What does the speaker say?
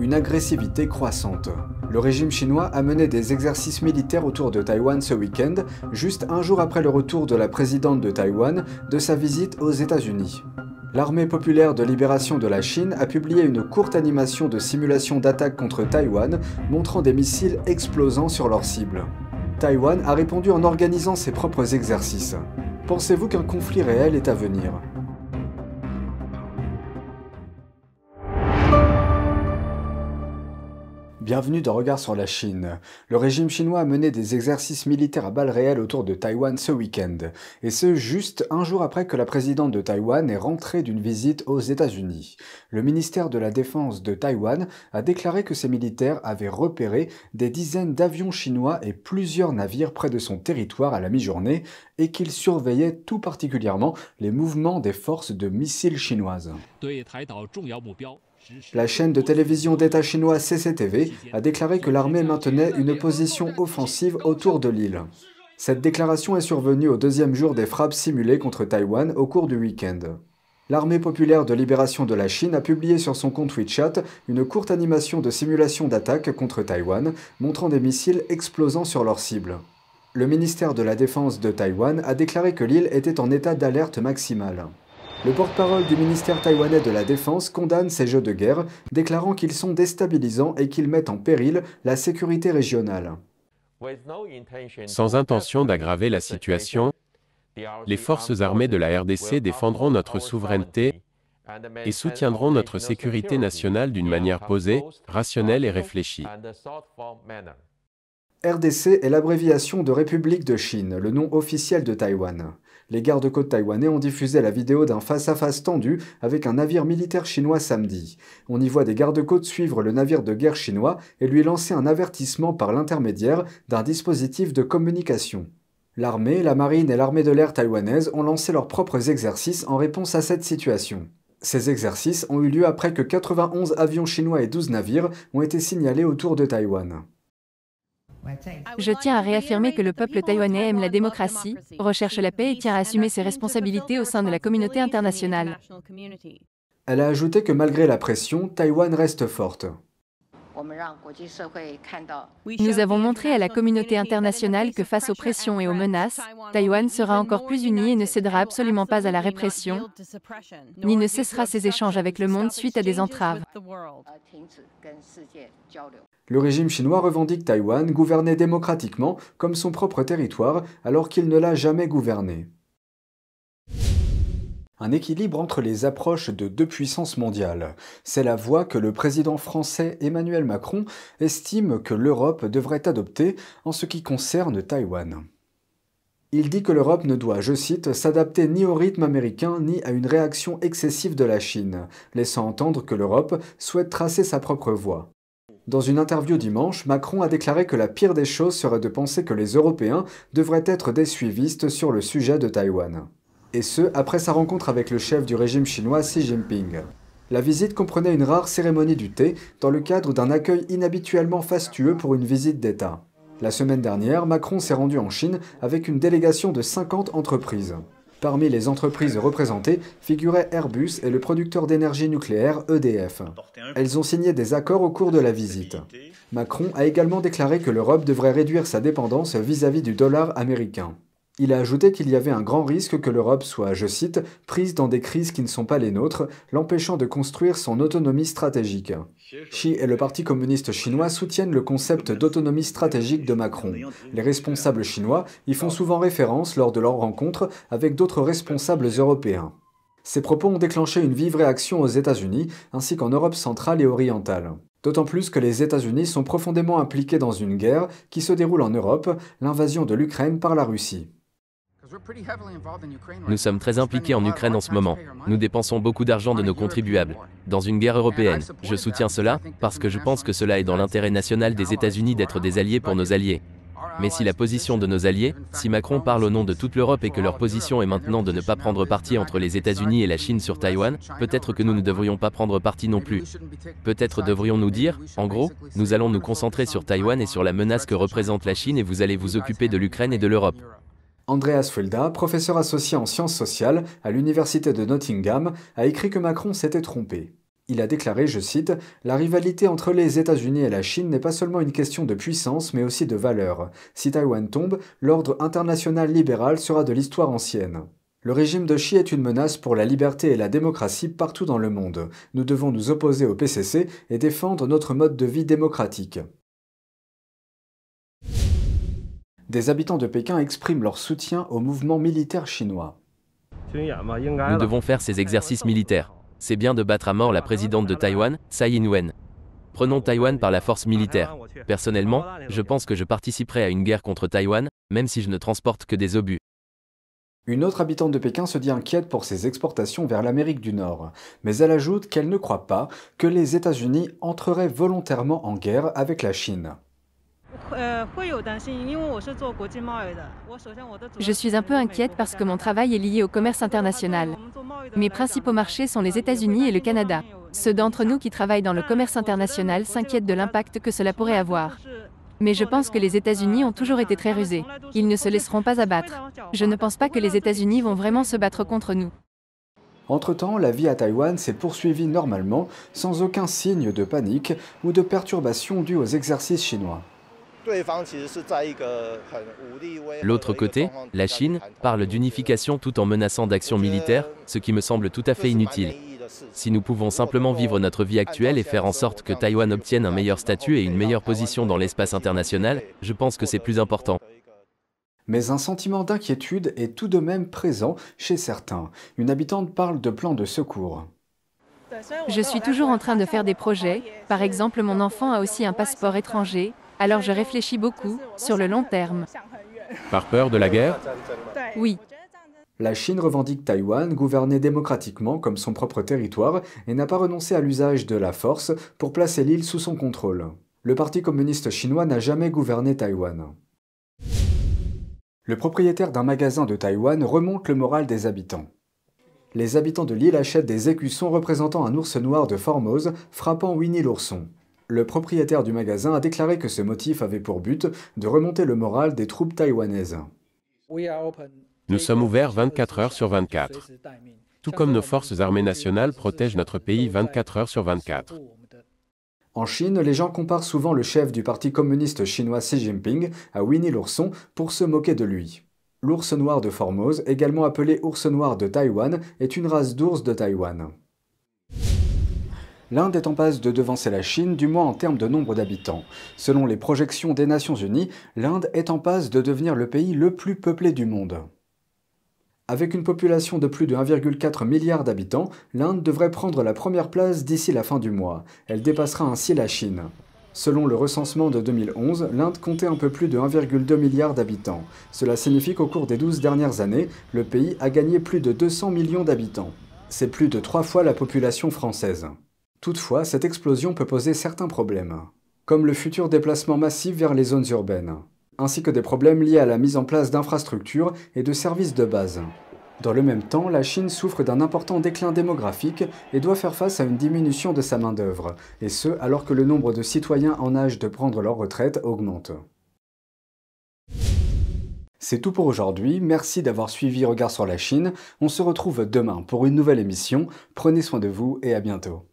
une agressivité croissante. Le régime chinois a mené des exercices militaires autour de Taïwan ce week-end, juste un jour après le retour de la présidente de Taïwan de sa visite aux États-Unis. L'armée populaire de libération de la Chine a publié une courte animation de simulation d'attaque contre Taïwan montrant des missiles explosant sur leur cible. Taïwan a répondu en organisant ses propres exercices. Pensez-vous qu'un conflit réel est à venir? Bienvenue dans Regard sur la Chine. Le régime chinois a mené des exercices militaires à balles réelles autour de Taïwan ce week-end, et ce juste un jour après que la présidente de Taïwan est rentrée d'une visite aux États-Unis. Le ministère de la Défense de Taïwan a déclaré que ses militaires avaient repéré des dizaines d'avions chinois et plusieurs navires près de son territoire à la mi-journée, et qu'ils surveillaient tout particulièrement les mouvements des forces de missiles chinoises. La chaîne de télévision d'État chinois CCTV a déclaré que l'armée maintenait une position offensive autour de l'île. Cette déclaration est survenue au deuxième jour des frappes simulées contre Taïwan au cours du week-end. L'armée populaire de libération de la Chine a publié sur son compte WeChat une courte animation de simulation d'attaque contre Taïwan, montrant des missiles explosant sur leur cible. Le ministère de la Défense de Taïwan a déclaré que l'île était en état d'alerte maximale. Le porte-parole du ministère taïwanais de la Défense condamne ces jeux de guerre, déclarant qu'ils sont déstabilisants et qu'ils mettent en péril la sécurité régionale. Sans intention d'aggraver la situation, les forces armées de la RDC défendront notre souveraineté et soutiendront notre sécurité nationale d'une manière posée, rationnelle et réfléchie. RDC est l'abréviation de République de Chine, le nom officiel de Taïwan. Les gardes-côtes taïwanais ont diffusé la vidéo d'un face-à-face tendu avec un navire militaire chinois samedi. On y voit des gardes-côtes suivre le navire de guerre chinois et lui lancer un avertissement par l'intermédiaire d'un dispositif de communication. L'armée, la marine et l'armée de l'air taïwanaise ont lancé leurs propres exercices en réponse à cette situation. Ces exercices ont eu lieu après que 91 avions chinois et 12 navires ont été signalés autour de Taïwan. Je tiens à réaffirmer que le peuple taïwanais aime la démocratie, recherche la paix et tient à assumer ses responsabilités au sein de la communauté internationale. Elle a ajouté que malgré la pression, Taïwan reste forte. Nous avons montré à la communauté internationale que face aux pressions et aux menaces, Taïwan sera encore plus uni et ne cédera absolument pas à la répression, ni ne cessera ses échanges avec le monde suite à des entraves. Le régime chinois revendique Taïwan gouverné démocratiquement comme son propre territoire alors qu'il ne l'a jamais gouverné. Un équilibre entre les approches de deux puissances mondiales. C'est la voie que le président français Emmanuel Macron estime que l'Europe devrait adopter en ce qui concerne Taïwan. Il dit que l'Europe ne doit, je cite, s'adapter ni au rythme américain ni à une réaction excessive de la Chine, laissant entendre que l'Europe souhaite tracer sa propre voie. Dans une interview dimanche, Macron a déclaré que la pire des choses serait de penser que les Européens devraient être des suivistes sur le sujet de Taïwan et ce, après sa rencontre avec le chef du régime chinois Xi Jinping. La visite comprenait une rare cérémonie du thé dans le cadre d'un accueil inhabituellement fastueux pour une visite d'État. La semaine dernière, Macron s'est rendu en Chine avec une délégation de 50 entreprises. Parmi les entreprises représentées figuraient Airbus et le producteur d'énergie nucléaire EDF. Elles ont signé des accords au cours de la visite. Macron a également déclaré que l'Europe devrait réduire sa dépendance vis-à-vis -vis du dollar américain. Il a ajouté qu'il y avait un grand risque que l'Europe soit, je cite, prise dans des crises qui ne sont pas les nôtres, l'empêchant de construire son autonomie stratégique. Xi et le Parti communiste chinois soutiennent le concept d'autonomie stratégique de Macron. Les responsables chinois y font souvent référence lors de leurs rencontres avec d'autres responsables européens. Ces propos ont déclenché une vive réaction aux États-Unis ainsi qu'en Europe centrale et orientale. D'autant plus que les États-Unis sont profondément impliqués dans une guerre qui se déroule en Europe, l'invasion de l'Ukraine par la Russie. Nous sommes très impliqués en Ukraine en ce moment. Nous dépensons beaucoup d'argent de nos contribuables. Dans une guerre européenne, je soutiens cela parce que je pense que cela est dans l'intérêt national des États-Unis d'être des alliés pour nos alliés. Mais si la position de nos alliés, si Macron parle au nom de toute l'Europe et que leur position est maintenant de ne pas prendre parti entre les États-Unis et la Chine sur Taïwan, peut-être que nous ne devrions pas prendre parti non plus. Peut-être devrions-nous dire, en gros, nous allons nous concentrer sur Taïwan et sur la menace que représente la Chine et vous allez vous occuper de l'Ukraine et de l'Europe. Andreas Fulda, professeur associé en sciences sociales à l'université de Nottingham, a écrit que Macron s'était trompé. Il a déclaré, je cite, La rivalité entre les États-Unis et la Chine n'est pas seulement une question de puissance, mais aussi de valeur. Si Taïwan tombe, l'ordre international libéral sera de l'histoire ancienne. Le régime de Xi est une menace pour la liberté et la démocratie partout dans le monde. Nous devons nous opposer au PCC et défendre notre mode de vie démocratique. Des habitants de Pékin expriment leur soutien au mouvement militaire chinois. Nous devons faire ces exercices militaires c'est bien de battre à mort la présidente de Taïwan, Tsai Ing-wen. Prenons Taïwan par la force militaire. Personnellement, je pense que je participerai à une guerre contre Taïwan, même si je ne transporte que des obus. Une autre habitante de Pékin se dit inquiète pour ses exportations vers l'Amérique du Nord, mais elle ajoute qu'elle ne croit pas que les États-Unis entreraient volontairement en guerre avec la Chine. Je suis un peu inquiète parce que mon travail est lié au commerce international. Mes principaux marchés sont les États-Unis et le Canada. Ceux d'entre nous qui travaillent dans le commerce international s'inquiètent de l'impact que cela pourrait avoir. Mais je pense que les États-Unis ont toujours été très rusés. Ils ne se laisseront pas abattre. Je ne pense pas que les États-Unis vont vraiment se battre contre nous. Entre-temps, la vie à Taïwan s'est poursuivie normalement, sans aucun signe de panique ou de perturbation due aux exercices chinois. L'autre côté, la Chine, parle d'unification tout en menaçant d'actions militaires, ce qui me semble tout à fait inutile. Si nous pouvons simplement vivre notre vie actuelle et faire en sorte que Taïwan obtienne un meilleur statut et une meilleure position dans l'espace international, je pense que c'est plus important. Mais un sentiment d'inquiétude est tout de même présent chez certains. Une habitante parle de plans de secours. Je suis toujours en train de faire des projets. Par exemple, mon enfant a aussi un passeport étranger. Alors je réfléchis beaucoup, sur le long terme. Par peur de la guerre? Oui. La Chine revendique Taïwan, gouverné démocratiquement comme son propre territoire, et n'a pas renoncé à l'usage de la force pour placer l'île sous son contrôle. Le Parti communiste chinois n'a jamais gouverné Taïwan. Le propriétaire d'un magasin de Taïwan remonte le moral des habitants. Les habitants de l'île achètent des écussons représentant un ours noir de Formose frappant Winnie l'ourson. Le propriétaire du magasin a déclaré que ce motif avait pour but de remonter le moral des troupes taïwanaises. Nous sommes ouverts 24 heures sur 24. Tout comme nos forces armées nationales protègent notre pays 24 heures sur 24. En Chine, les gens comparent souvent le chef du Parti communiste chinois Xi Jinping à Winnie l'ourson pour se moquer de lui. L'ours noir de Formose, également appelé ours noir de Taïwan, est une race d'ours de Taïwan. L'Inde est en passe de devancer la Chine, du moins en termes de nombre d'habitants. Selon les projections des Nations Unies, l'Inde est en passe de devenir le pays le plus peuplé du monde. Avec une population de plus de 1,4 milliard d'habitants, l'Inde devrait prendre la première place d'ici la fin du mois. Elle dépassera ainsi la Chine. Selon le recensement de 2011, l'Inde comptait un peu plus de 1,2 milliard d'habitants. Cela signifie qu'au cours des 12 dernières années, le pays a gagné plus de 200 millions d'habitants. C'est plus de trois fois la population française. Toutefois, cette explosion peut poser certains problèmes, comme le futur déplacement massif vers les zones urbaines, ainsi que des problèmes liés à la mise en place d'infrastructures et de services de base. Dans le même temps, la Chine souffre d'un important déclin démographique et doit faire face à une diminution de sa main-d'œuvre, et ce alors que le nombre de citoyens en âge de prendre leur retraite augmente. C'est tout pour aujourd'hui, merci d'avoir suivi Regard sur la Chine, on se retrouve demain pour une nouvelle émission, prenez soin de vous et à bientôt.